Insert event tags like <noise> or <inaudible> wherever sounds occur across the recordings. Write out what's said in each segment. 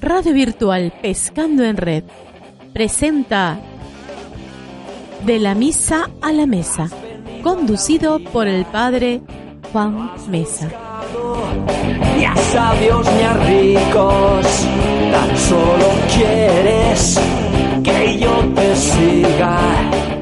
Radio Virtual Pescando en Red presenta De la Misa a la Mesa, conducido por el Padre Juan Mesa. Ni a sabios ni a ricos, tan solo quieres que yo te siga.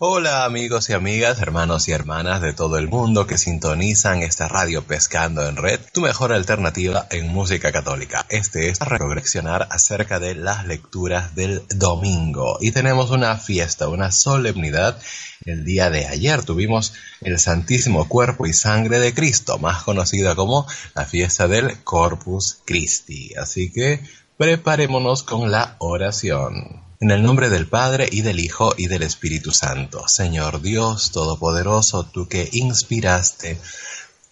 Hola amigos y amigas, hermanos y hermanas de todo el mundo que sintonizan esta radio Pescando en Red, tu mejor alternativa en música católica. Este es para reflexionar acerca de las lecturas del domingo. Y tenemos una fiesta, una solemnidad. El día de ayer tuvimos el Santísimo Cuerpo y Sangre de Cristo, más conocida como la fiesta del Corpus Christi. Así que preparémonos con la oración. En el nombre del Padre y del Hijo y del Espíritu Santo, Señor Dios Todopoderoso, tú que inspiraste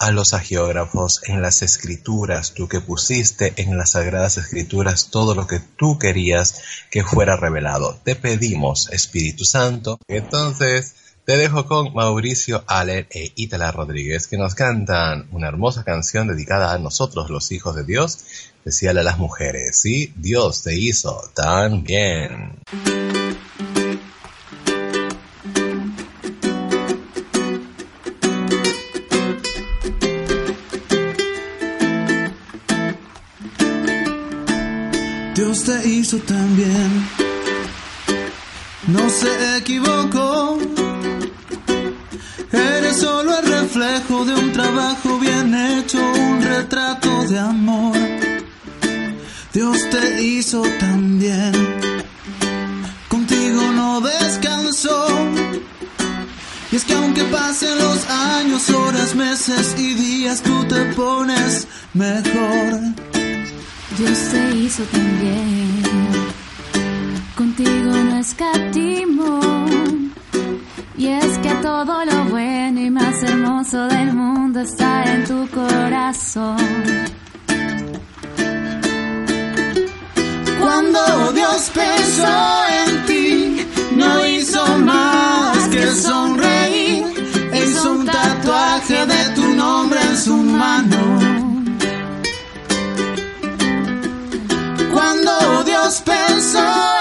a los agiógrafos en las escrituras, tú que pusiste en las sagradas escrituras todo lo que tú querías que fuera revelado. Te pedimos, Espíritu Santo. Entonces, te dejo con Mauricio Aller e Itala Rodríguez que nos cantan una hermosa canción dedicada a nosotros, los hijos de Dios, especial a las mujeres. Sí, Dios te hizo tan bien. Dios te hizo tan bien. No se equivocó. Eres solo el reflejo de un trabajo bien hecho, un retrato de amor. Dios te hizo tan bien, contigo no descansó. Y es que aunque pasen los años, horas, meses y días, tú te pones mejor. Dios te hizo tan bien, contigo no escatimo. Y es que todo lo bueno y más hermoso del mundo está en tu corazón. Cuando Dios pensó en ti, no hizo más que sonreír. Hizo un tatuaje de tu nombre en su mano. Cuando Dios pensó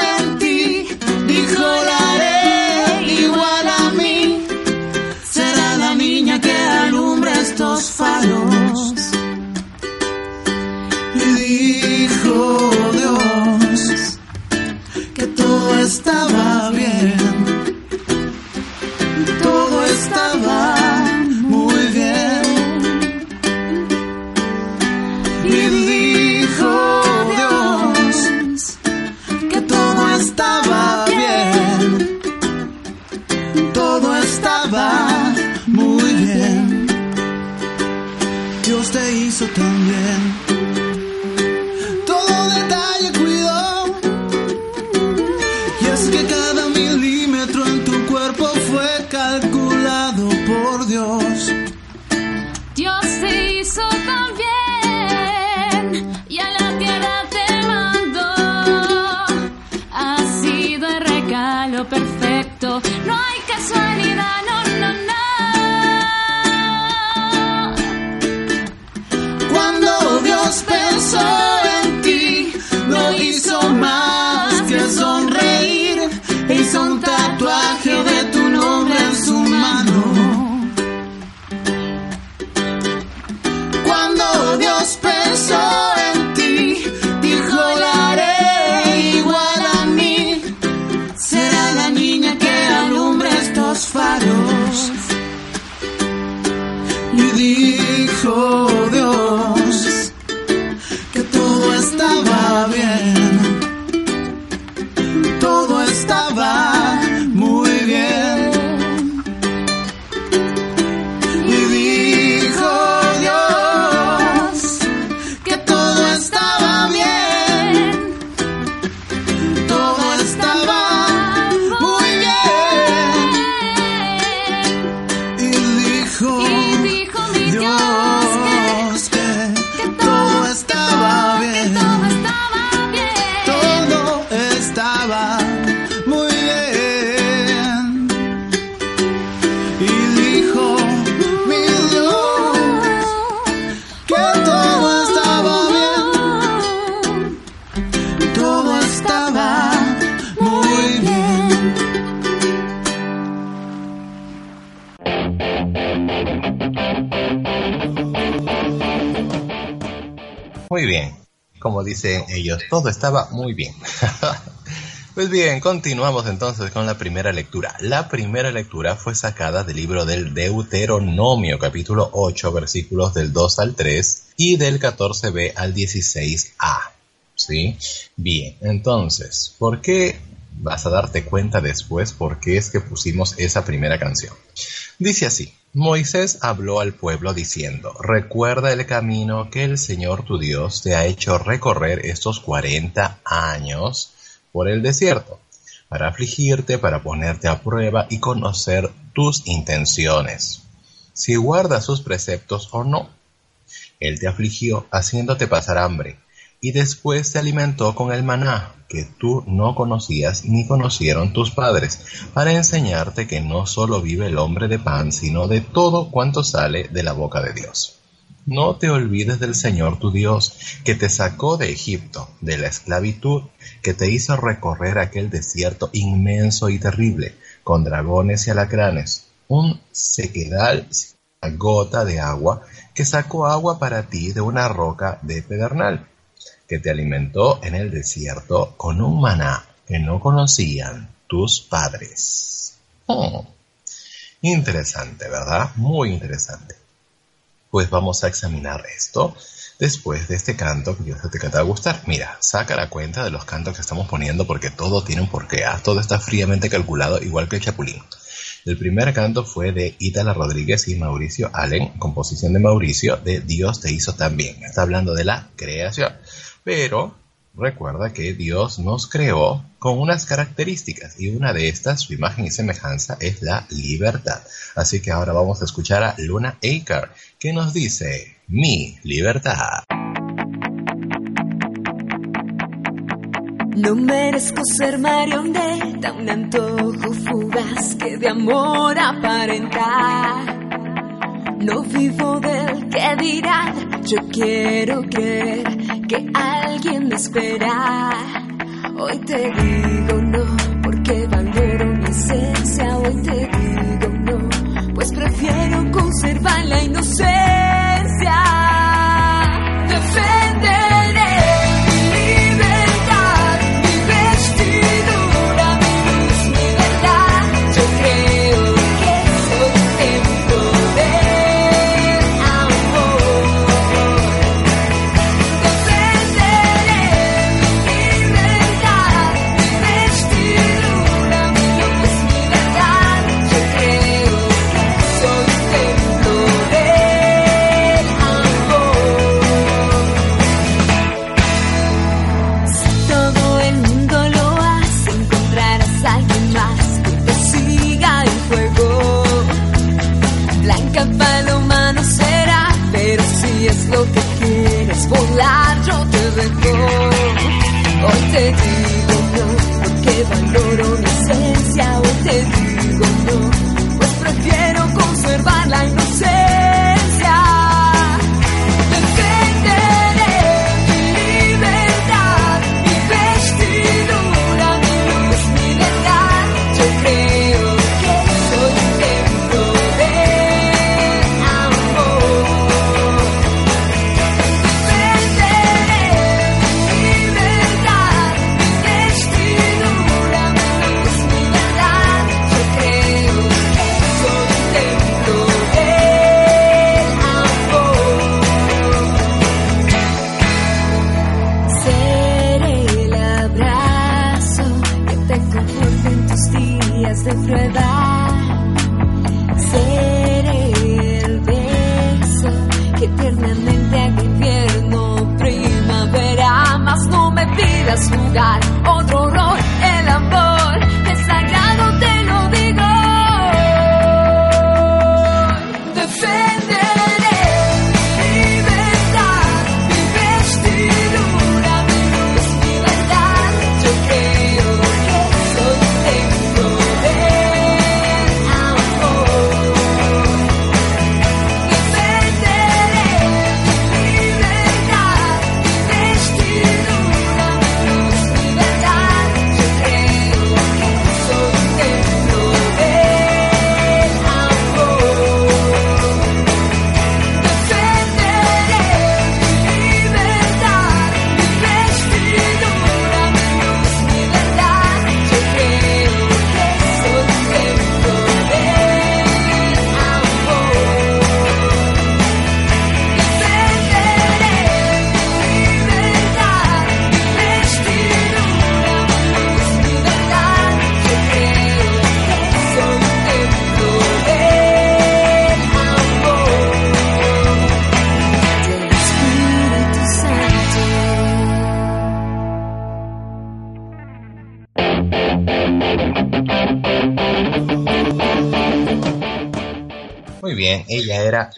dicen ellos, todo estaba muy bien. <laughs> Pues bien, continuamos entonces con la primera lectura. La primera lectura fue sacada del libro del Deuteronomio, capítulo 8, versículos del 2 al 3 y del 14b al 16a. ¿Sí? Bien, entonces, ¿por qué vas a darte cuenta después por qué es que pusimos esa primera canción? Dice así. Moisés habló al pueblo diciendo, Recuerda el camino que el Señor tu Dios te ha hecho recorrer estos cuarenta años por el desierto, para afligirte, para ponerte a prueba y conocer tus intenciones, si guardas sus preceptos o no. Él te afligió haciéndote pasar hambre, y después te alimentó con el maná, que tú no conocías ni conocieron tus padres, para enseñarte que no solo vive el hombre de pan, sino de todo cuanto sale de la boca de Dios. No te olvides del Señor tu Dios, que te sacó de Egipto, de la esclavitud, que te hizo recorrer aquel desierto inmenso y terrible, con dragones y alacranes, un sequedal sin gota de agua, que sacó agua para ti de una roca de pedernal, que te alimentó en el desierto con un maná que no conocían tus padres. Oh, interesante, ¿verdad? Muy interesante pues vamos a examinar esto después de este canto que que te va a gustar. Mira, saca la cuenta de los cantos que estamos poniendo porque todo tiene un porqué. ¿ah? Todo está fríamente calculado, igual que el Chapulín. El primer canto fue de Itala Rodríguez y Mauricio Allen, composición de Mauricio, de Dios te hizo también. Está hablando de la creación. Pero Recuerda que Dios nos creó con unas características y una de estas, su imagen y semejanza, es la libertad. Así que ahora vamos a escuchar a Luna Aker, que nos dice, mi libertad. No merezco ser marioneta, un antojo fugaz que de amor aparentar. No vivo del que dirán, yo quiero creer que alguien me espera. Hoy te digo no, porque valoro mi esencia. Hoy te digo no, pues prefiero conservar la inocencia. Te digo no, porque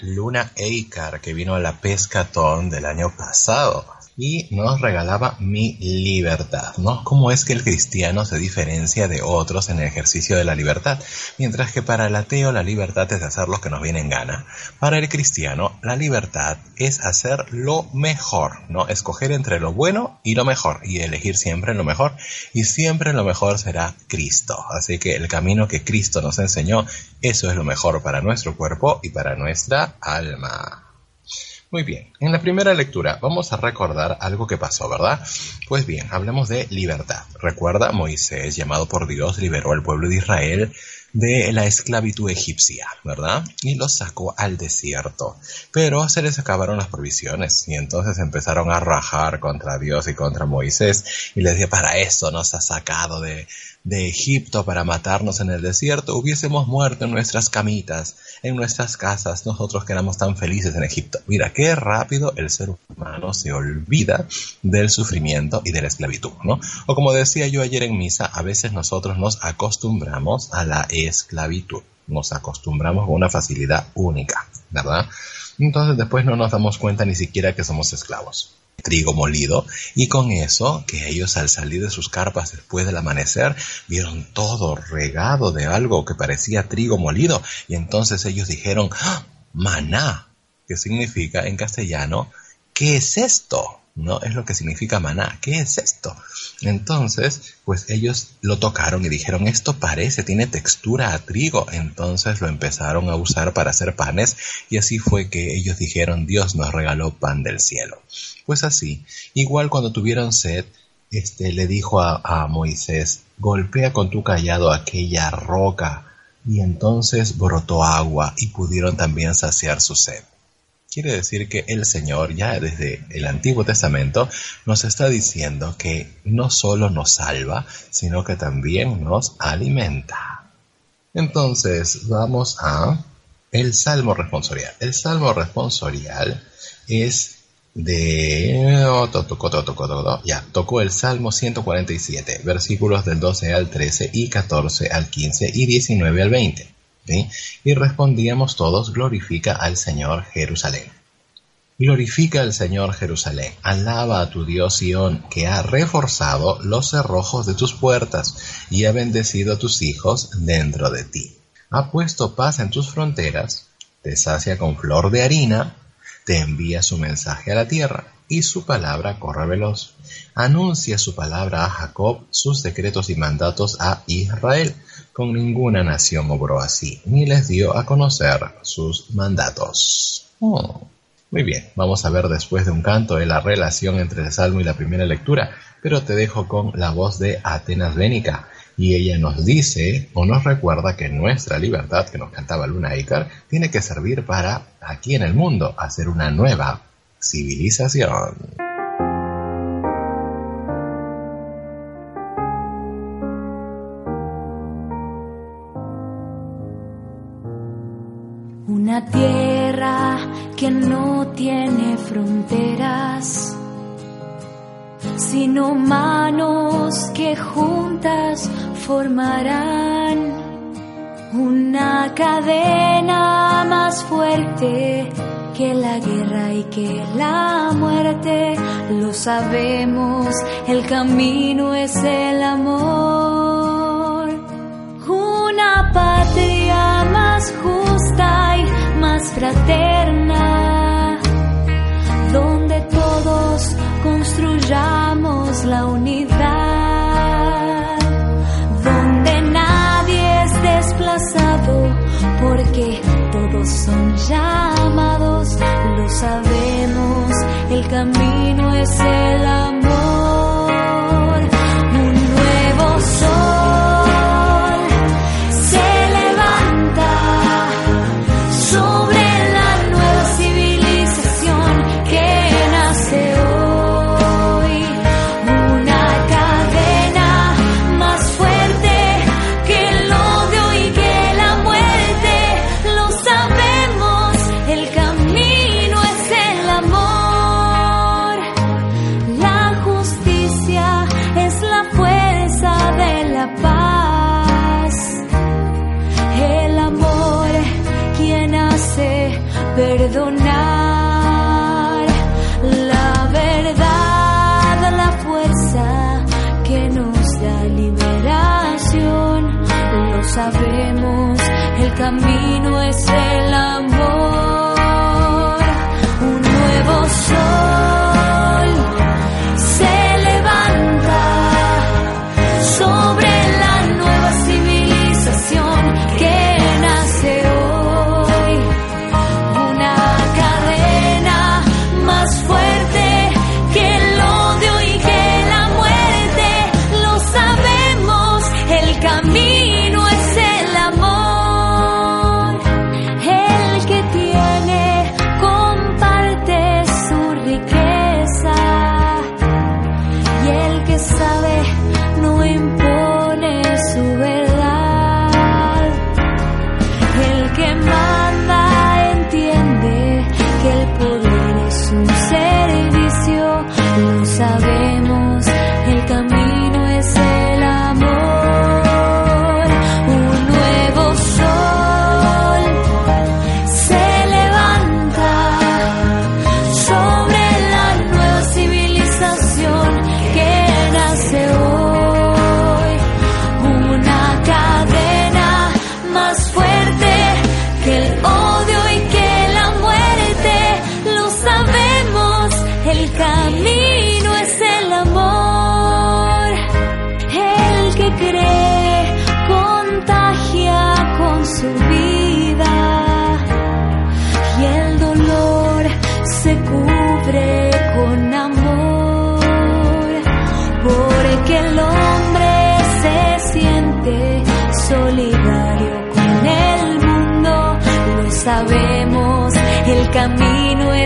Luna Eikar, que vino a la pescatón del año pasado y nos regalaba mi libertad, ¿no? ¿Cómo es que el cristiano se diferencia de otros en el ejercicio de la libertad? Mientras que para el ateo la libertad es hacer lo que nos viene en gana. Para el cristiano la libertad es hacer lo mejor, ¿no? Escoger entre lo bueno y lo mejor y elegir siempre lo mejor y siempre lo mejor será Cristo. Así que el camino que Cristo nos enseñó, eso es lo mejor para nuestro cuerpo y para nuestra alma. Muy bien, en la primera lectura vamos a recordar algo que pasó, ¿verdad? Pues bien, hablemos de libertad. Recuerda, Moisés, llamado por Dios, liberó al pueblo de Israel de la esclavitud egipcia, ¿verdad? Y los sacó al desierto. Pero se les acabaron las provisiones y entonces empezaron a rajar contra Dios y contra Moisés y les decía, para eso nos ha sacado de, de Egipto para matarnos en el desierto, hubiésemos muerto en nuestras camitas, en nuestras casas, nosotros que éramos tan felices en Egipto. Mira, qué rápido el ser humano se olvida del sufrimiento y de la esclavitud, ¿no? O como decía yo ayer en misa, a veces nosotros nos acostumbramos a la esclavitud, nos acostumbramos con una facilidad única, ¿verdad? Entonces después no nos damos cuenta ni siquiera que somos esclavos trigo molido y con eso que ellos al salir de sus carpas después del amanecer vieron todo regado de algo que parecía trigo molido y entonces ellos dijeron ¡Ah! maná que significa en castellano ¿qué es esto? ¿no? Es lo que significa maná. ¿Qué es esto? Entonces, pues ellos lo tocaron y dijeron, esto parece, tiene textura a trigo. Entonces lo empezaron a usar para hacer panes y así fue que ellos dijeron, Dios nos regaló pan del cielo. Pues así, igual cuando tuvieron sed, este le dijo a, Moisés, golpea con tu callado aquella roca. Y entonces brotó agua y pudieron también saciar su sed. Quiere decir que el Señor ya desde el Antiguo Testamento nos está diciendo que no solo nos salva, sino que también nos alimenta. Entonces vamos a el Salmo responsorial. El Salmo responsorial es de... Ya, tocó el Salmo 147, versículos del 12 al 13 y 14 al 15 y 19 al 20. Y respondíamos todos, glorifica al Señor Jerusalén. Glorifica al Señor Jerusalén, alaba a tu Dios Sión, que ha reforzado los cerrojos de tus puertas y ha bendecido a tus hijos dentro de ti. Ha puesto paz en tus fronteras, te sacia con flor de harina, te envía su mensaje a la tierra, y su palabra corre veloz. Anuncia su palabra a Jacob, sus decretos y mandatos a Israel. Con ninguna nación obró así, ni les dio a conocer sus mandatos. Oh. Muy bien, vamos a ver después de un canto de la relación entre el salmo y la primera lectura, pero te dejo con la voz de Atenas Bénica, y ella nos dice o nos recuerda que nuestra libertad que nos cantaba Luna Icar tiene que servir para aquí en el mundo hacer una nueva civilización. Una tierra que no tiene fronteras, sino manos que juntas formarán una cadena más fuerte que la guerra y que la muerte. Lo sabemos, el camino es el amor. Una patria más justa y más fraterna, donde todos construyamos la unidad, desplazado porque todos son llamados, lo sabemos, el camino es el amor. Camino es el amor.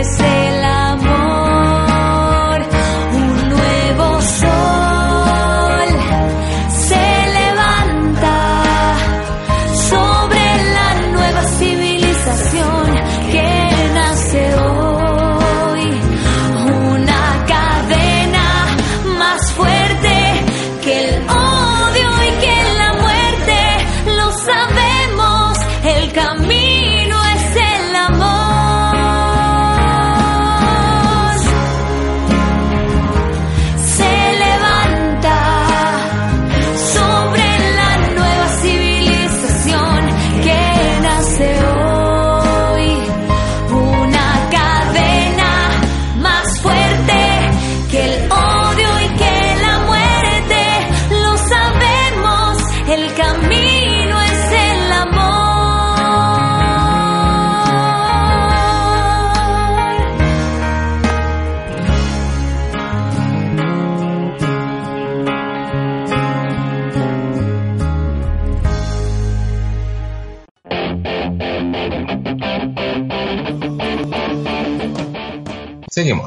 Camino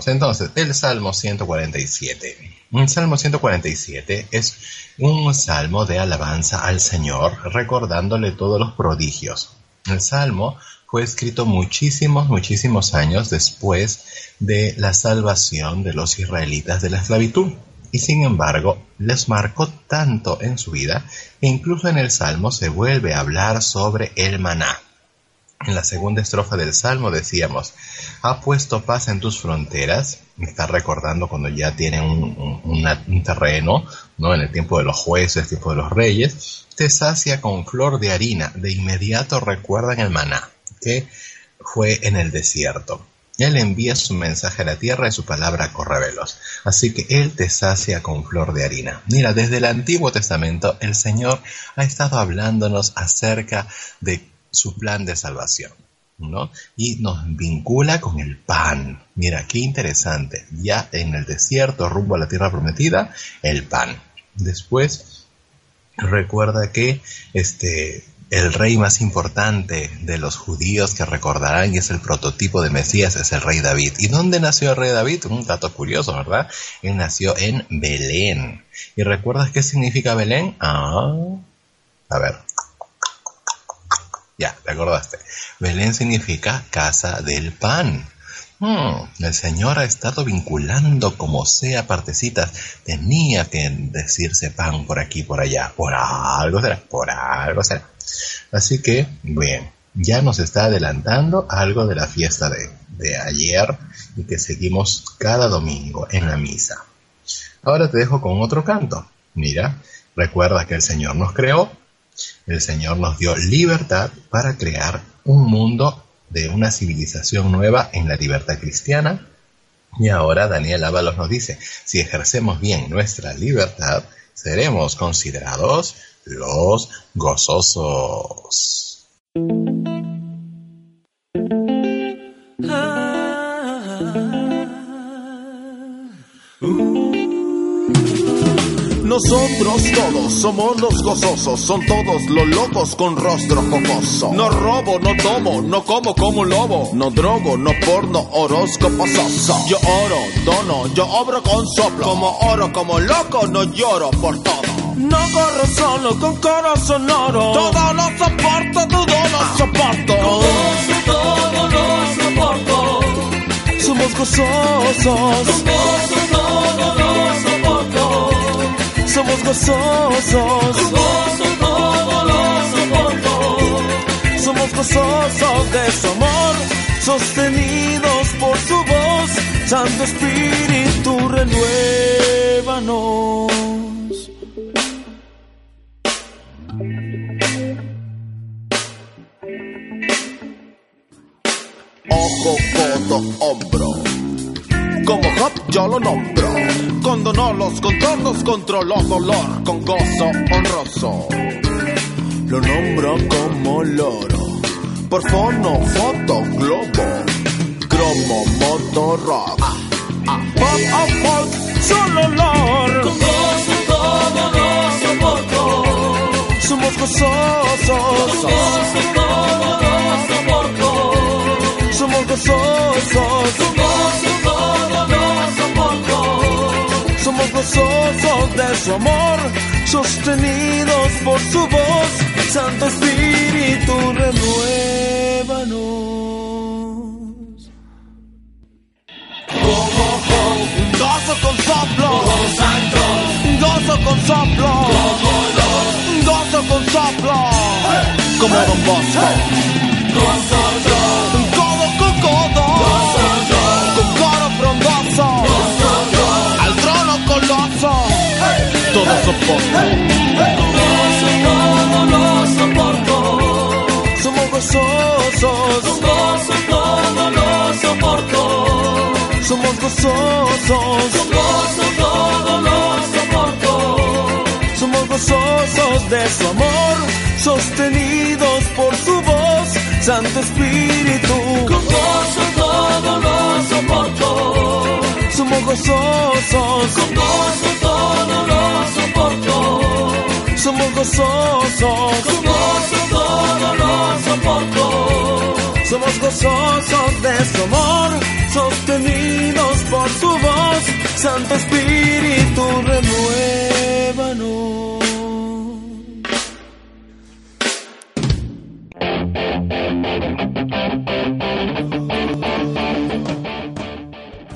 Entonces, el Salmo 147. Un Salmo 147 es un salmo de alabanza al Señor, recordándole todos los prodigios. El salmo fue escrito muchísimos, muchísimos años después de la salvación de los israelitas de la esclavitud. Y sin embargo, les marcó tanto en su vida que incluso en el salmo se vuelve a hablar sobre el maná. En la segunda estrofa del Salmo decíamos, ha puesto paz en tus fronteras, me está recordando cuando ya tienen un, terreno, ¿no? En el tiempo de los jueces, tiempo de los reyes, te sacia con flor de harina, de inmediato recuerdan el maná, que fue en el desierto. Él envía su mensaje a la tierra y su palabra corre veloz. Así que Él te sacia con flor de harina. Mira, desde el Antiguo Testamento el Señor ha estado hablándonos acerca de su plan de salvación. ¿no? Y nos vincula con el pan. Mira, qué interesante. Ya en el desierto, rumbo a la tierra prometida, el pan. Después, recuerda que este, el rey más importante de los judíos que recordarán y es el prototipo de Mesías es el rey David. ¿Y dónde nació el rey David? Un dato curioso, ¿verdad? Él nació en Belén. ¿Y recuerdas qué significa Belén? Ah, a ver. Ya, te acordaste. Belén significa casa del pan. Hmm, el Señor ha estado vinculando como sea partecitas. Tenía que decirse pan por aquí, por allá. Por algo será, por algo será. Así que, bien. ya nos está adelantando algo de la fiesta de, de ayer y que seguimos cada domingo en la misa. Ahora te dejo con otro canto. Mira, recuerda que el Señor nos creó, el Señor nos dio libertad para crear un mundo de una civilización nueva en la libertad cristiana. Y ahora Daniel Ábalos nos dice, si ejercemos bien nuestra libertad, seremos considerados los gozosos. Nosotros todos somos los gozosos, son todos los locos con rostro jocoso. No robo, no tomo, no como como un lobo. No drogo, no porno, horóscopo soso. Yo oro, dono, yo obro con soplo. Como oro, como loco, no lloro por todo. No corro solo con corazón oro. Todo lo soporto, todo lo soporto. todo lo soporto. Somos gozosos. Con gozo todo lo soporto. Somos gozosos. Con gozo todo lo soporto. Somos gozosos de su amor, sostenidos por su voz. Santo Espíritu, renuévanos. Ojo, codo, hombro. Como Job yo lo nombro. Condonó los contornos, controló dolor con gozo honroso. Lo nombro como loro. Por fono, foto, globo. Cromo, moto, rock. Pop, up, folk, solo olor. Con gozo todo lo soporto. Somos Con gozosos. gozo todo lo soporto. Somos gozosos. Con gozo todo lo soporto. Somos gozosos de su amor, sostenidos por su voz. Santo Espíritu, renuévanos. Gozo con soplo, gozo con soplo, gozo con soplo, como Don Bosco. Codo todo soporto. Todo lo soporto. Somos gozosos, Con gozo todo lo soporto. somos gozosos, Con gozo todo lo soporto. somos gozosos de su amor, sostenidos por su Santo Espíritu. Con gozo todo lo soporto. Somos gozosos, Con gozo todo lo soporto. somos gozosos, Con gozo todo lo soporto. somos gozosos de su amor, sostenidos por su voz, Santo Espíritu, renuévanos.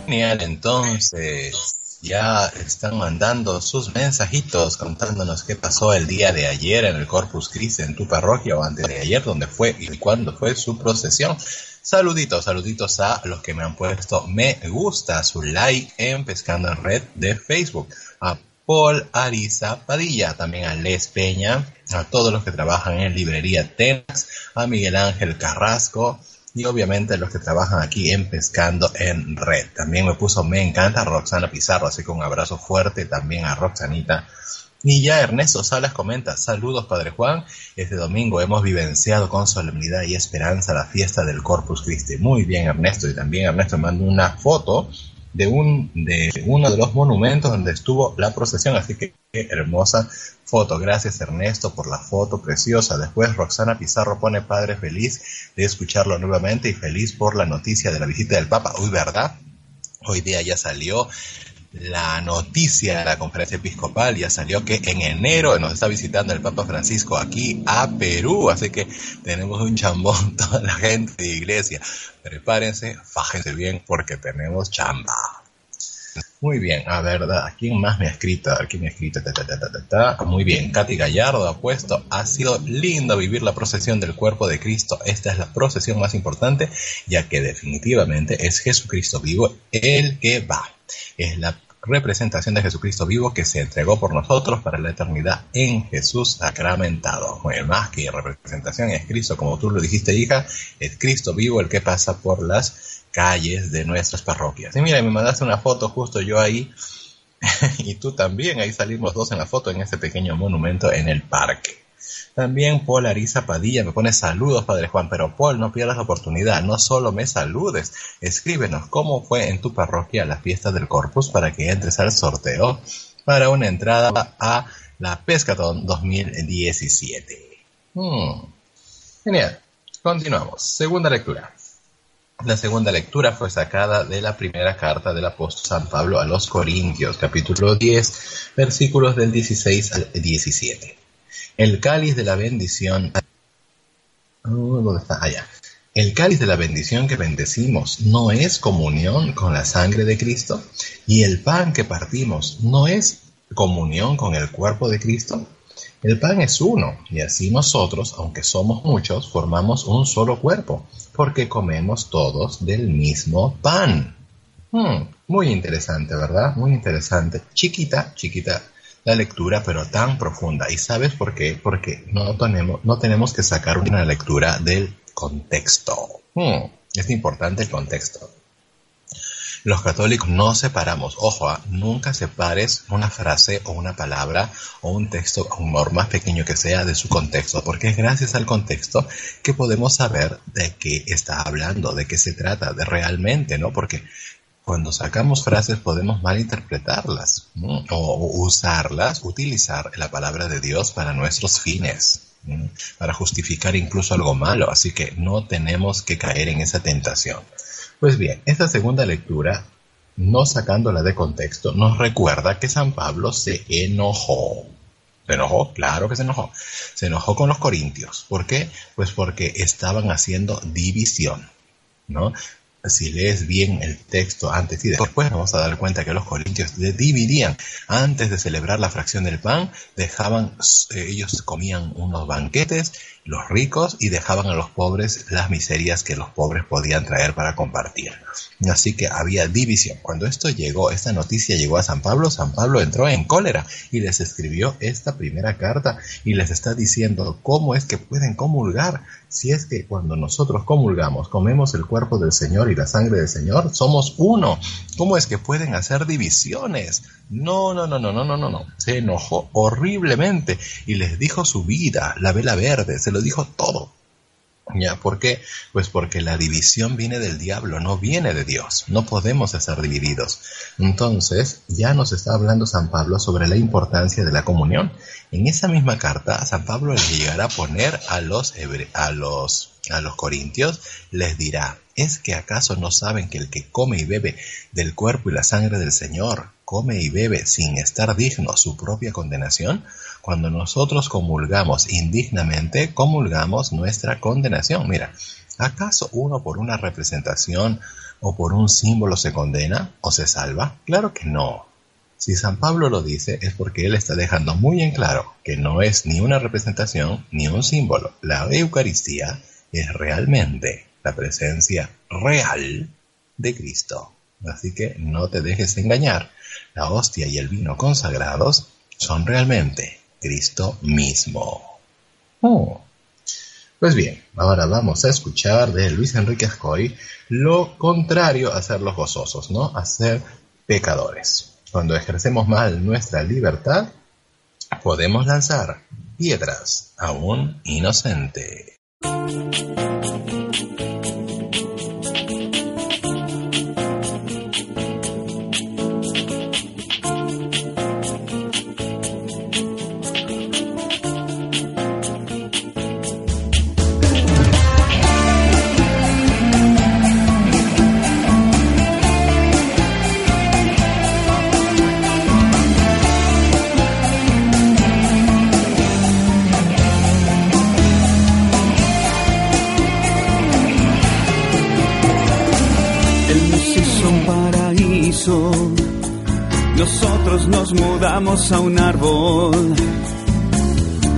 Genial, entonces ya están mandando sus mensajitos contándonos qué pasó el día de ayer en el Corpus Christi en tu parroquia o antes de ayer, dónde fue y cuándo fue su procesión. Saluditos, saluditos a los que me han puesto me gusta, su like en Pescando en Red de Facebook. A Paul Ariza Padilla, también a Les Peña, a todos los que trabajan en Librería Tenax, a Miguel Ángel Carrasco, y obviamente los que trabajan aquí en Pescando en Red. También me puso me encanta Roxana Pizarro, así que un abrazo fuerte también a Roxanita. Y ya Ernesto Salas comenta, saludos Padre Juan, este domingo hemos vivenciado con solemnidad y esperanza la fiesta del Corpus Christi. Muy bien Ernesto, y también Ernesto mandó una foto de, un, de uno de los monumentos donde estuvo la procesión, así que hermosa foto. Gracias Ernesto por la foto preciosa. Después Roxana Pizarro pone padre feliz de escucharlo nuevamente y feliz por la noticia de la visita del Papa. Uy, ¿verdad? Hoy día ya salió la noticia de la conferencia episcopal, ya salió que en enero nos está visitando el Papa Francisco aquí a Perú, así que tenemos un chambón <laughs> toda la gente de iglesia. Prepárense, fájense bien porque tenemos chamba. Muy bien, a ver, ¿a quién más me ha escrito? ¿A quién me ha escrito? Muy bien, Katy Gallardo ha puesto, ha sido lindo vivir la procesión del cuerpo de Cristo. Esta es la procesión más importante, ya que definitivamente es Jesucristo vivo el que va. Es la representación de Jesucristo vivo que se entregó por nosotros para la eternidad en Jesús sacramentado. Bueno, más que representación es Cristo, como tú lo dijiste, hija, es Cristo vivo el que pasa por las calles de nuestras parroquias. Y mira, me mandaste una foto justo yo ahí <laughs> y tú también, ahí salimos dos en la foto en este pequeño monumento en el parque. También Paul Arisa Padilla me pone saludos, Padre Juan, pero Paul, no pierdas la oportunidad, no solo me saludes, escríbenos cómo fue en tu parroquia la fiesta del Corpus para que entres al sorteo para una entrada a la Pescatón 2017. Hmm. Genial, continuamos. Segunda lectura. La segunda lectura fue sacada de la primera carta del apóstol San Pablo a los Corintios, capítulo 10, versículos del 16 al 17. El cáliz de la bendición. Oh, ¿Dónde está? Allá. El cáliz de la bendición que bendecimos no es comunión con la sangre de Cristo, y el pan que partimos no es comunión con el cuerpo de Cristo. El pan es uno, y así nosotros, aunque somos muchos, formamos un solo cuerpo, porque comemos todos del mismo pan. Hmm, muy interesante, ¿verdad? Muy interesante. Chiquita, chiquita la lectura, pero tan profunda. ¿Y sabes por qué? Porque no tenemos, no tenemos que sacar una lectura del contexto. Hmm, es importante el contexto. Los católicos no separamos, ojo, ah, nunca separes una frase o una palabra o un texto, por más pequeño que sea, de su contexto, porque es gracias al contexto que podemos saber de qué está hablando, de qué se trata, de realmente, ¿no? Porque cuando sacamos frases podemos malinterpretarlas o usarlas, utilizar la palabra de Dios para nuestros fines, para justificar incluso algo malo, así que no tenemos que caer en esa tentación. Pues bien, esta segunda lectura, no sacándola de contexto, nos recuerda que San Pablo se enojó. ¿Se enojó? Claro que se enojó. Se enojó con los corintios. ¿Por qué? Pues porque estaban haciendo división. ¿no? Si lees bien el texto antes y después, vamos a dar cuenta que los corintios dividían. Antes de celebrar la fracción del pan, dejaban, eh, ellos comían unos banquetes, los ricos, y dejaban a los pobres las miserias que los pobres podían traer para compartir. Así que había división. Cuando esto llegó, esta noticia llegó a San Pablo, San Pablo entró en cólera y les escribió esta primera carta y les está diciendo cómo es que pueden comulgar si es que cuando nosotros comulgamos, comemos el cuerpo del Señor y la sangre del Señor, somos uno. ¿Cómo es que pueden hacer divisiones? No, no, no, no, no, no, no, no. Se enojó horriblemente y les dijo su vida, la vela verde, se lo dijo todo. ¿Ya? ¿Por qué? Pues porque la división viene del diablo, no viene de Dios. No podemos estar divididos. Entonces, ya nos está hablando San Pablo sobre la importancia de la comunión. En esa misma carta, San Pablo le llegará a poner a los, a los, a los corintios, les dirá, ¿es que acaso no saben que el que come y bebe del cuerpo y la sangre del Señor, come y bebe sin estar digno su propia condenación? Cuando nosotros comulgamos indignamente, comulgamos nuestra condenación. Mira, ¿acaso uno por una representación o por un símbolo se condena o se salva? Claro que no. Si San Pablo lo dice es porque él está dejando muy en claro que no es ni una representación ni un símbolo. La Eucaristía es realmente la presencia real de Cristo. Así que no te dejes engañar. La hostia y el vino consagrados son realmente Cristo mismo. Oh. Pues bien, ahora vamos a escuchar de Luis Enrique Ascoy lo contrario a ser los gozosos, ¿no? A ser pecadores. Cuando ejercemos mal nuestra libertad, podemos lanzar piedras a un inocente. A un árbol.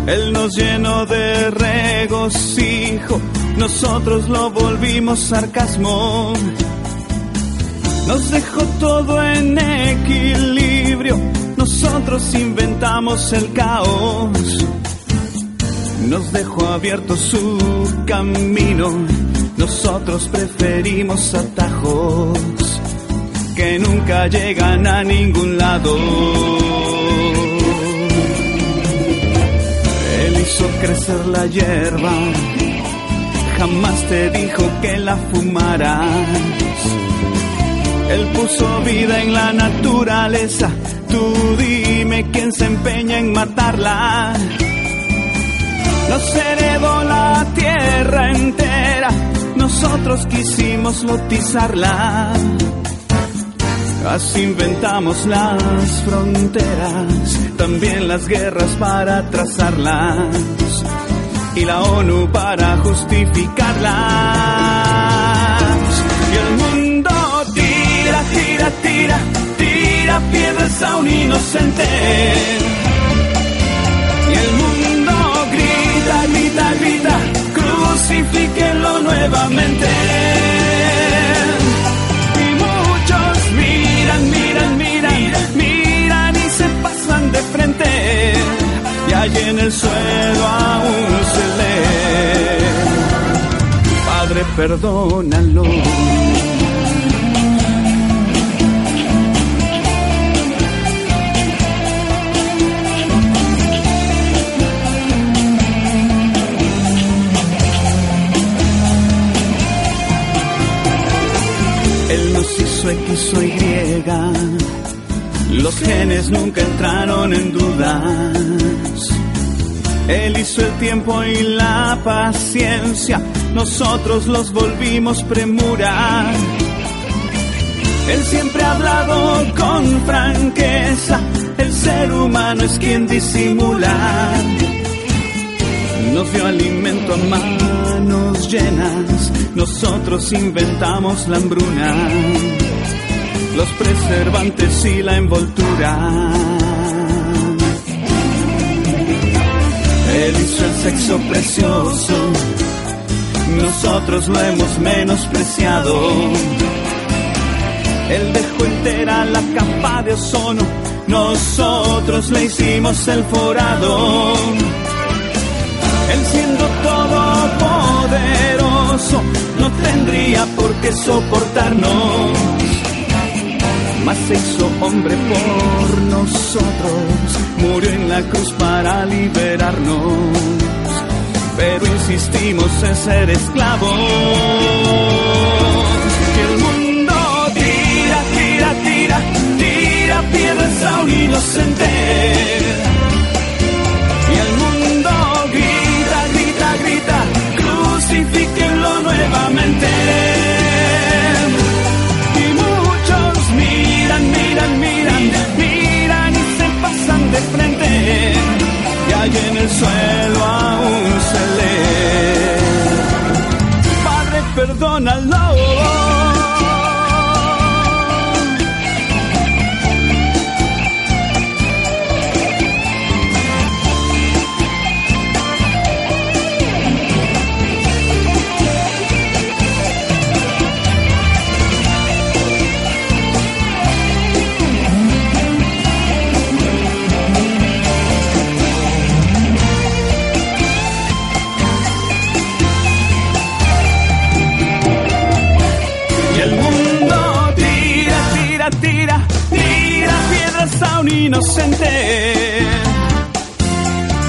Él nos llenó de regocijo, nosotros lo volvimos sarcasmo. Nos dejó todo en equilibrio, nosotros inventamos el caos. Nos dejó abierto su camino, nosotros preferimos atajos que nunca llegan a ningún lado. Él hizo crecer la hierba, jamás te dijo que la fumaras. Él puso vida en la naturaleza, tú dime quién se empeña en matarla. Nos heredó la tierra entera, nosotros quisimos lotizarla. Así inventamos las fronteras, también las guerras para trazarlas y la ONU para justificarlas. Y el mundo tira, tira, tira, tira piedras a un inocente. Perdónalo. Él nos hizo X o Y. Los genes nunca entraron en dudas. Él hizo el tiempo y la paciencia. Nosotros los volvimos premura. Él siempre ha hablado con franqueza. El ser humano es quien disimula. Nos dio alimento a manos llenas. Nosotros inventamos la hambruna, los preservantes y la envoltura. Él hizo el sexo precioso, nosotros lo hemos menospreciado. Él dejó entera la capa de ozono, nosotros le hicimos el forado. Él siendo todopoderoso no tendría por qué soportarnos. Mas se hizo hombre por nosotros, murió en la cruz para liberarnos. Pero insistimos en ser esclavos. Que el mundo tira, tira, tira, tira piedras a un inocente. Y allí en el suelo aún se lee. Padre, perdónalo.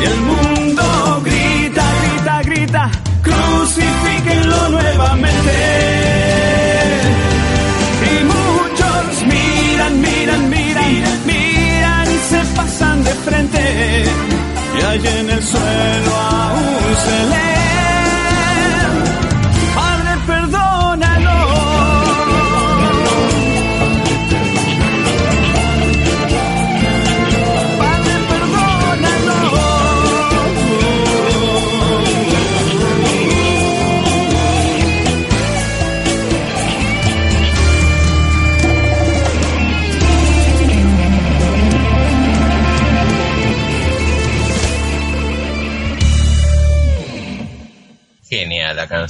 Y el mundo grita, grita, grita, crucifíquenlo nuevamente. Y muchos miran, miran, miran, miran y se pasan de frente. Y allí en el suelo aún se lee.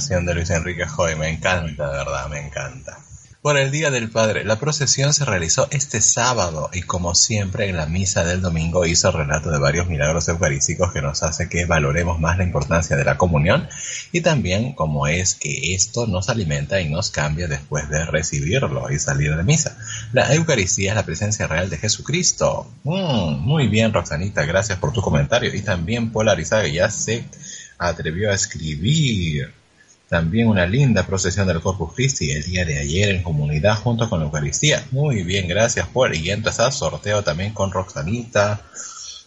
De Luis Enrique Joy, me encanta, verdad, me encanta. Por el Día del Padre, la procesión se realizó este sábado y como siempre en la misa del domingo hizo relato de varios milagros eucarísticos que nos hace que valoremos más la importancia de la comunión y también cómo es que esto nos alimenta y nos cambia después de recibirlo y salir de misa. La Eucaristía es la presencia real de Jesucristo. Mm, muy bien, Roxanita, gracias por tu comentario y también Polarizada ya se atrevió a escribir. También una linda procesión del Corpus Christi el día de ayer en comunidad junto con la Eucaristía. Muy bien, gracias por. Y entras al sorteo también con Roxanita.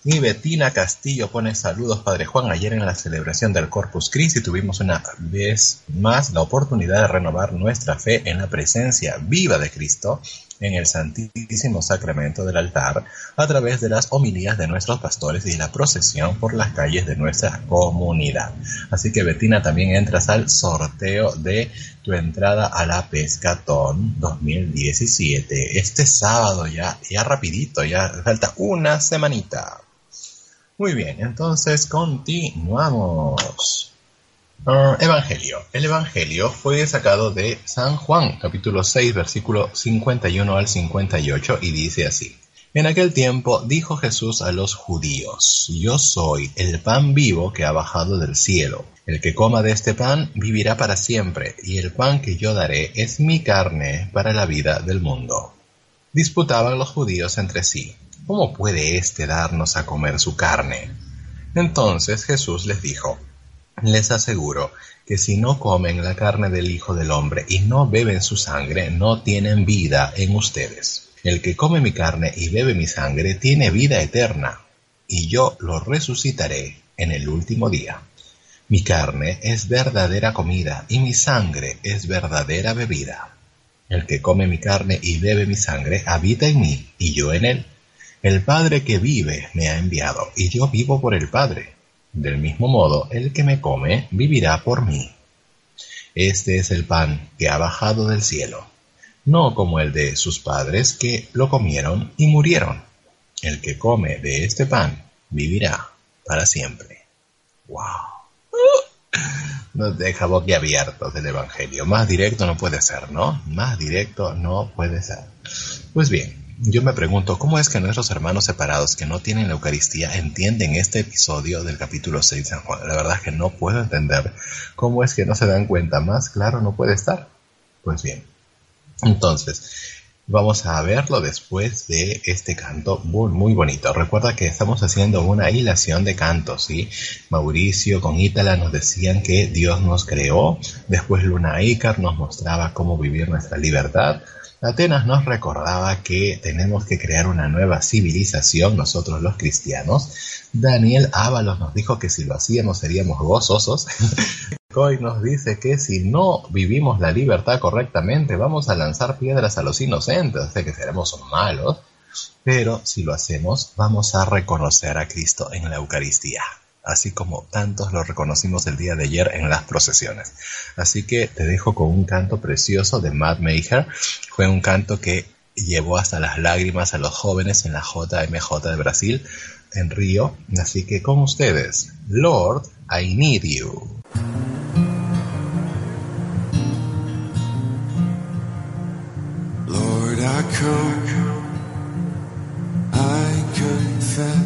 Y Betina Castillo pone saludos, Padre Juan. Ayer en la celebración del Corpus Christi tuvimos una vez más la oportunidad de renovar nuestra fe en la presencia viva de Cristo en el Santísimo Sacramento del altar a través de las homilías de nuestros pastores y la procesión por las calles de nuestra comunidad. Así que Betina también entras al sorteo de tu entrada a la Pescatón 2017. Este sábado ya, ya rapidito, ya falta una semanita. Muy bien, entonces continuamos. Uh, evangelio. El Evangelio fue sacado de San Juan, capítulo 6, versículo 51 al 58, y dice así. En aquel tiempo dijo Jesús a los judíos, Yo soy el pan vivo que ha bajado del cielo. El que coma de este pan vivirá para siempre, y el pan que yo daré es mi carne para la vida del mundo. Disputaban los judíos entre sí, ¿cómo puede éste darnos a comer su carne? Entonces Jesús les dijo, les aseguro que si no comen la carne del Hijo del Hombre y no beben su sangre, no tienen vida en ustedes. El que come mi carne y bebe mi sangre tiene vida eterna, y yo lo resucitaré en el último día. Mi carne es verdadera comida y mi sangre es verdadera bebida. El que come mi carne y bebe mi sangre habita en mí y yo en él. El Padre que vive me ha enviado y yo vivo por el Padre del mismo modo, el que me come vivirá por mí. Este es el pan que ha bajado del cielo, no como el de sus padres que lo comieron y murieron. El que come de este pan vivirá para siempre. ¡Wow! <laughs> Nos deja boquiabiertos del Evangelio. Más directo no puede ser, ¿no? Más directo no puede ser. Pues bien, yo me pregunto, ¿cómo es que nuestros hermanos separados que no tienen la Eucaristía entienden este episodio del capítulo 6 de San Juan? La verdad es que no puedo entender cómo es que no se dan cuenta. Más claro no puede estar. Pues bien, entonces, vamos a verlo después de este canto muy, bonito. Recuerda que estamos haciendo una hilación de cantos, ¿sí? Mauricio con Ítala nos decían que Dios nos creó, después Luna Icar nos mostraba cómo vivir nuestra libertad, Atenas nos recordaba que tenemos que crear una nueva civilización, nosotros los cristianos. Daniel Ábalos nos dijo que si lo hacíamos seríamos gozosos. <laughs> Hoy nos dice que si no vivimos la libertad correctamente, vamos a lanzar piedras a los inocentes, o sea que seremos malos. Pero si lo hacemos, vamos a reconocer a Cristo en la Eucaristía así como tantos lo reconocimos el día de ayer en las procesiones. Así que te dejo con un canto precioso de Matt Maher. Fue un canto que llevó hasta las lágrimas a los jóvenes en la JMJ de Brasil, en Río. Así que con ustedes, Lord, I Need You. Lord, I I confess.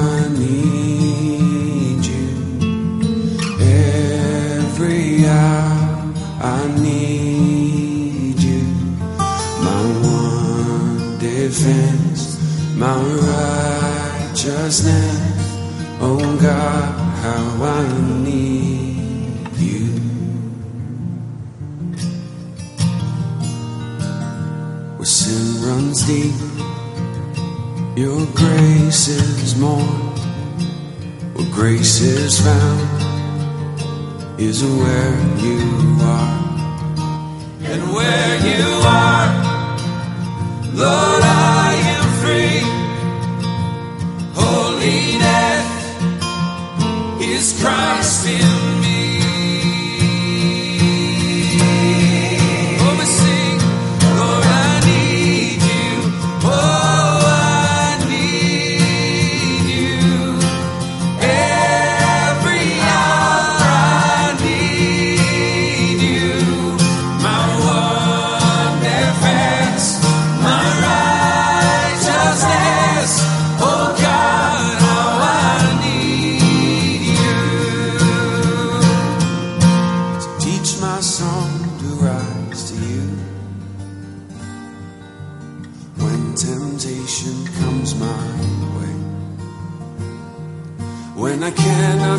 I need you. My one defense, my righteousness. Oh God, how I need you. Where sin runs deep, your grace is more. Where grace is found is where you are. And where you are. Lord, I am free. Holiness is Christ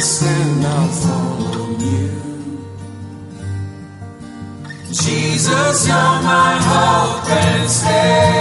stand, I'll fall on you. Jesus, you're my hope and stay.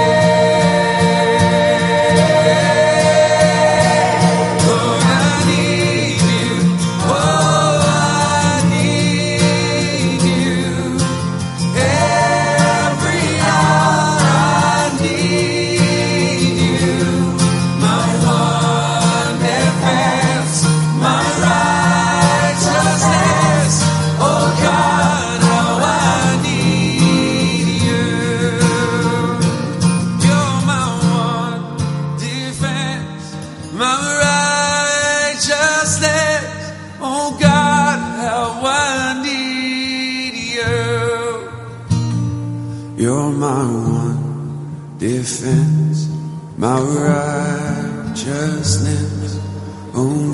Oh.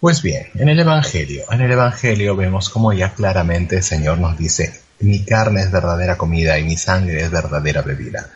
Pues bien, en el Evangelio, en el Evangelio vemos como ya claramente el Señor nos dice, mi carne es verdadera comida y mi sangre es verdadera bebida.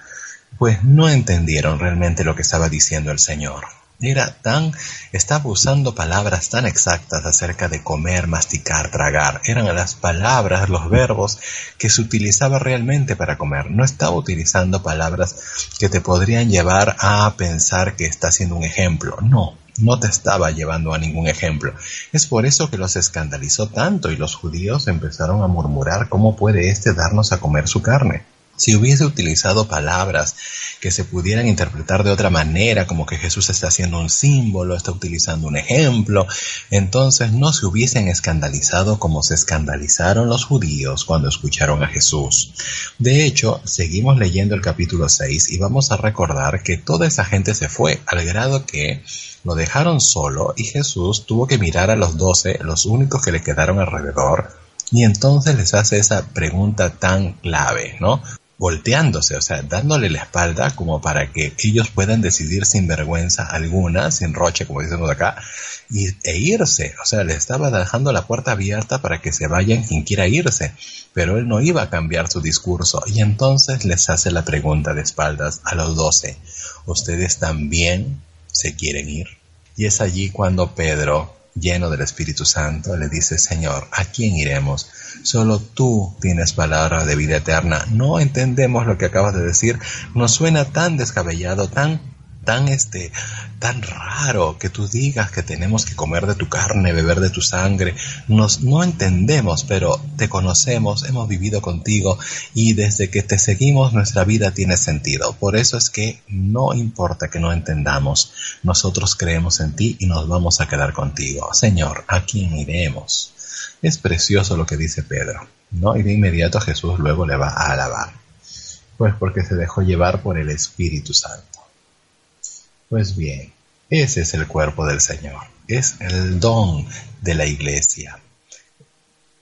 Pues no entendieron realmente lo que estaba diciendo el Señor. Era tan, estaba usando palabras tan exactas acerca de comer, masticar, tragar. Eran las palabras, los verbos que se utilizaba realmente para comer. No estaba utilizando palabras que te podrían llevar a pensar que está haciendo un ejemplo. No, no te estaba llevando a ningún ejemplo. Es por eso que los escandalizó tanto y los judíos empezaron a murmurar cómo puede éste darnos a comer su carne. Si hubiese utilizado palabras que se pudieran interpretar de otra manera, como que Jesús está haciendo un símbolo, está utilizando un ejemplo, entonces no se hubiesen escandalizado como se escandalizaron los judíos cuando escucharon a Jesús. De hecho, seguimos leyendo el capítulo 6 y vamos a recordar que toda esa gente se fue, al grado que lo dejaron solo y Jesús tuvo que mirar a los doce, los únicos que le quedaron alrededor, y entonces les hace esa pregunta tan clave, ¿no? Volteándose, o sea, dándole la espalda como para que ellos puedan decidir sin vergüenza alguna, sin roche, como decimos acá, y, e irse. O sea, le estaba dejando la puerta abierta para que se vayan quien quiera irse, pero él no iba a cambiar su discurso. Y entonces les hace la pregunta de espaldas a los doce, ¿ustedes también se quieren ir? Y es allí cuando Pedro lleno del Espíritu Santo, le dice, Señor, ¿a quién iremos? Solo tú tienes palabra de vida eterna. No entendemos lo que acabas de decir. Nos suena tan descabellado, tan, tan este, tan raro que tú digas que tenemos que comer de tu carne, beber de tu sangre. Nos, no entendemos, pero te conocemos, hemos vivido contigo y desde que te seguimos nuestra vida tiene sentido. Por eso es que no importa que no entendamos, nosotros creemos en ti y nos vamos a quedar contigo. Señor, ¿a quién iremos? Es precioso lo que dice Pedro, ¿no? Y de inmediato Jesús luego le va a alabar. Pues porque se dejó llevar por el Espíritu Santo. Pues bien, ese es el cuerpo del Señor, es el don de la iglesia.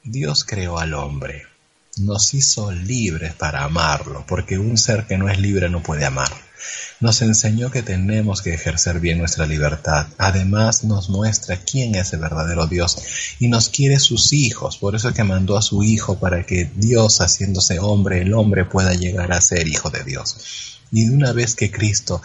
Dios creó al hombre, nos hizo libres para amarlo, porque un ser que no es libre no puede amar. Nos enseñó que tenemos que ejercer bien nuestra libertad. Además nos muestra quién es el verdadero Dios y nos quiere sus hijos. Por eso es que mandó a su hijo para que Dios, haciéndose hombre, el hombre pueda llegar a ser hijo de Dios. Y de una vez que Cristo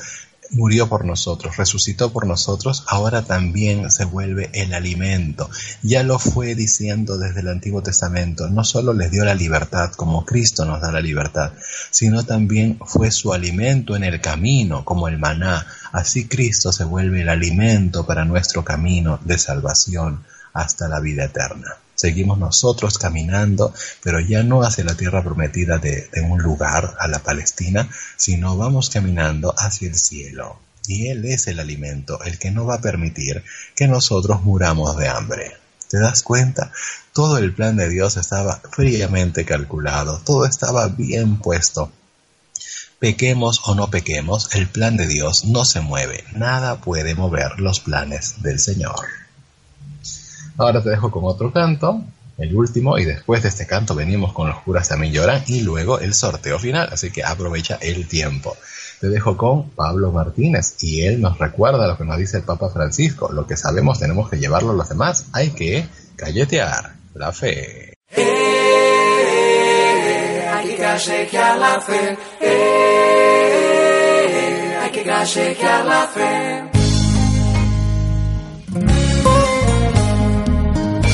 murió por nosotros, resucitó por nosotros, ahora también se vuelve el alimento. Ya lo fue diciendo desde el Antiguo Testamento, no solo les dio la libertad como Cristo nos da la libertad, sino también fue su alimento en el camino, como el maná. Así Cristo se vuelve el alimento para nuestro camino de salvación hasta la vida eterna. Seguimos nosotros caminando, pero ya no hacia la tierra prometida de, un lugar, a la Palestina, sino vamos caminando hacia el cielo. Y Él es el alimento, el que no va a permitir que nosotros muramos de hambre. ¿Te das cuenta? Todo el plan de Dios estaba fríamente calculado, todo estaba bien puesto. Pequemos o no pequemos, el plan de Dios no se mueve, nada puede mover los planes del Señor. Ahora te dejo con otro canto, el último, y después de este canto venimos con los curas también lloran y luego el sorteo final, así que aprovecha el tiempo. Te dejo con Pablo Martínez y él nos recuerda lo que nos dice el Papa Francisco, lo que sabemos tenemos que llevarlo a los demás, hay que calletear la fe. Eh, hay que calletear la fe. Eh, hay que calletear la fe.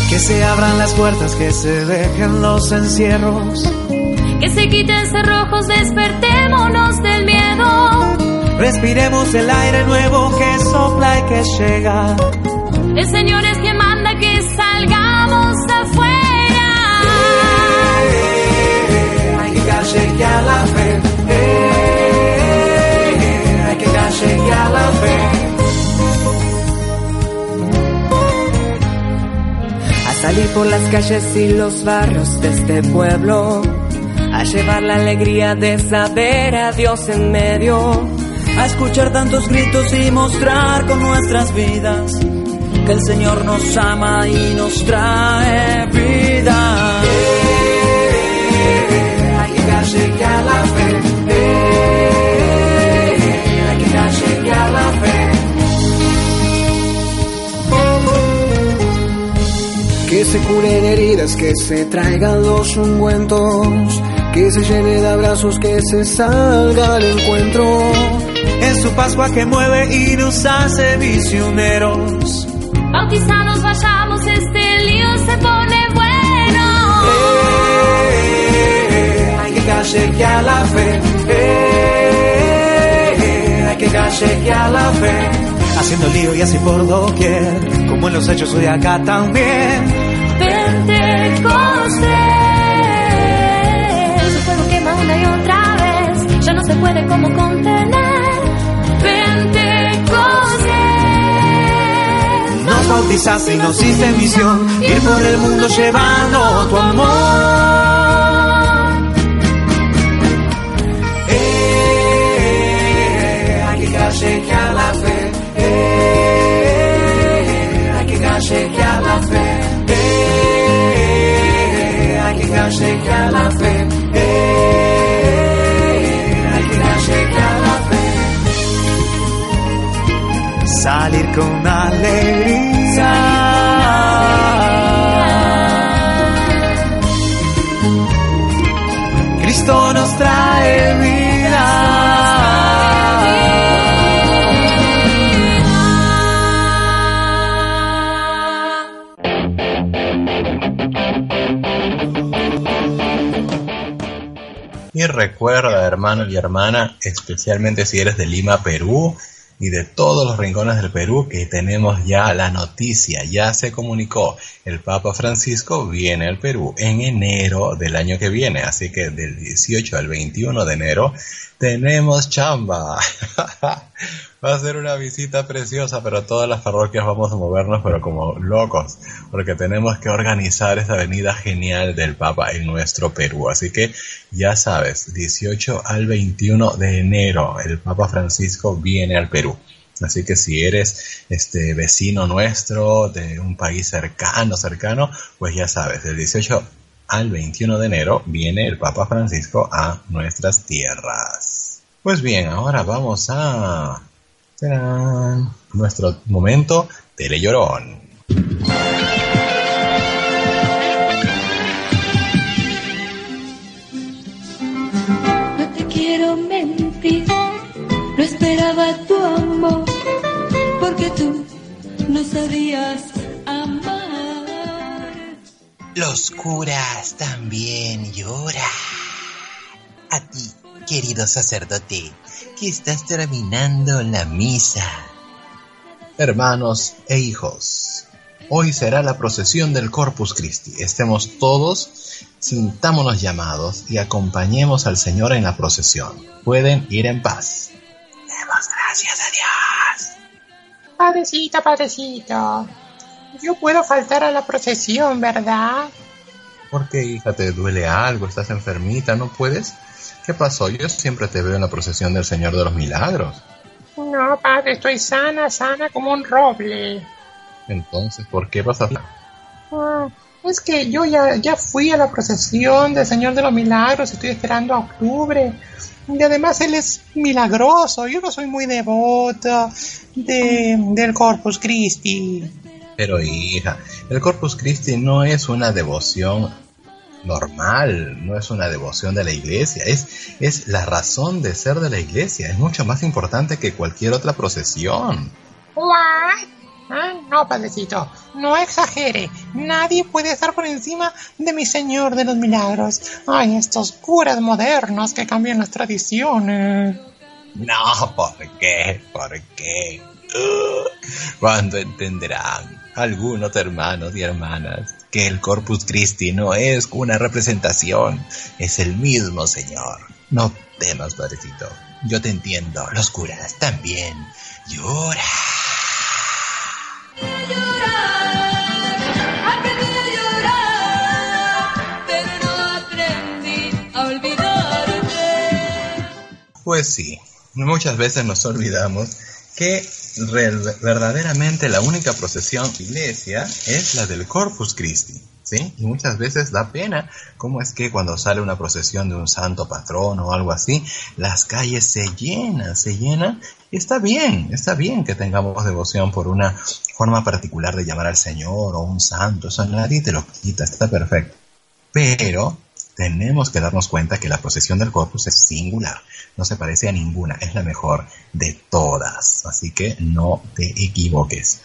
Que se abran las puertas, que se dejen los encierros. Que se quiten cerrojos, despertémonos del miedo. Respiremos el aire nuevo que sopla y que llega. El Señor es quien manda que salgamos afuera. Eh, hay que callejear la fe. Salir por las calles y los barrios de este pueblo, a llevar la alegría de saber a Dios en medio, a escuchar tantos gritos y mostrar con nuestras vidas que el Señor nos ama y nos trae vida. Que se curen heridas, que se traigan los ungüentos, que se llene de abrazos, que se salga al encuentro. Es su Pascua que mueve y nos hace misioneros. Bautizados vayamos, este lío se pone bueno. Eh, hay que callejear la fe. Eh, hay que callejear la fe. Haciendo lío y así por doquier, como en los hechos hoy acá también. Puede como contener. Pentecostés, Nos bautizaste y nos hiciste misión, ir por el mundo llevando tu amor. Eh, que callejear la fe. Eh, hay que callejear la fe. Eh, hay que callejear la fe. Fe. Salir con alegría. Cristo nos trae vida. Y recuerda, hermano y hermana, especialmente si eres de Lima, Perú, y de todos los rincones del Perú, que tenemos ya la noticia, ya se comunicó, el Papa Francisco viene al Perú en enero del año que viene, así que del 18 al 21 de enero tenemos chamba. <laughs> Va a ser una visita preciosa, pero todas las parroquias vamos a movernos, pero como locos, porque tenemos que organizar esa venida genial del Papa en nuestro Perú. Así que ya sabes, 18 al 21 de enero, el Papa Francisco viene al Perú. Así que si eres este vecino nuestro de un país cercano, cercano, pues ya sabes, del 18 al 21 de enero viene el Papa Francisco a nuestras tierras. Pues bien, ahora vamos a ¡Tarán! nuestro momento telellorón. No te quiero mentir, no esperaba tu amor, porque tú no sabías amar. Los curas también lloran. A ti, querido sacerdote, que estás terminando la misa. Hermanos e hijos, hoy será la procesión del Corpus Christi. Estemos todos, sintámonos llamados y acompañemos al Señor en la procesión. Pueden ir en paz. Demos gracias a Dios. Padrecito, padrecito. Yo puedo faltar a la procesión, ¿verdad? ¿Por qué, hija? ¿Te duele algo? ¿Estás enfermita? ¿No puedes? ¿Qué pasó? Yo siempre te veo en la procesión del Señor de los Milagros. No, padre, estoy sana, sana como un roble. Entonces, ¿por qué vas a Ah, es que yo ya, ya fui a la procesión del Señor de los Milagros, estoy esperando a octubre. Y además Él es milagroso, yo no soy muy devoto de, del Corpus Christi. Pero hija, el Corpus Christi no es una devoción normal, no es una devoción de la iglesia, es, es la razón de ser de la iglesia, es mucho más importante que cualquier otra procesión. ¿What? Ah, no, padrecito, no exagere. Nadie puede estar por encima de mi Señor de los Milagros. Ay, estos curas modernos que cambian las tradiciones. No, ¿por qué? ¿Por qué? Uh, ¿Cuándo entenderán algunos hermanos y hermanas que el Corpus Christi no es una representación, es el mismo Señor? No temas, padrecito. Yo te entiendo. Los curas también lloran. Aprendí a llorar, pero no aprendí a olvidarte. Pues sí, muchas veces nos olvidamos que verdaderamente la única procesión iglesia es la del Corpus Christi. ¿Sí? Y muchas veces da pena cómo es que cuando sale una procesión de un santo patrón o algo así, las calles se llenan, se llenan. Y está bien, está bien que tengamos devoción por una forma particular de llamar al Señor o un santo, eso nadie te lo quita, está perfecto. Pero tenemos que darnos cuenta que la procesión del Corpus es singular, no se parece a ninguna, es la mejor de todas, así que no te equivoques.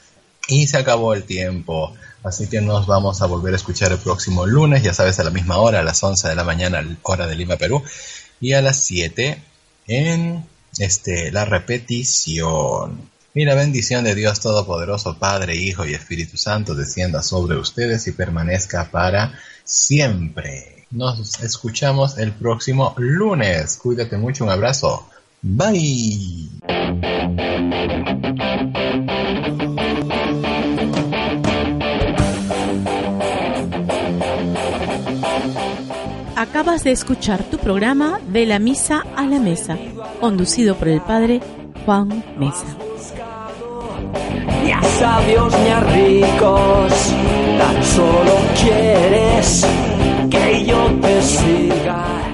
Y se acabó el tiempo, así que nos vamos a volver a escuchar el próximo lunes, ya sabes, a la misma hora, a las 11 de la mañana, hora de Lima, Perú, y a las 7 en este, la repetición. Y la bendición de Dios Todopoderoso, Padre, Hijo y Espíritu Santo, descienda sobre ustedes y permanezca para siempre. Nos escuchamos el próximo lunes. Cuídate mucho, un abrazo. Bye. Acabas de escuchar tu programa De la Misa a la Mesa, conducido por el padre Juan Mesa. Ya sabios ni a ricos, tan solo quieres yo te siga.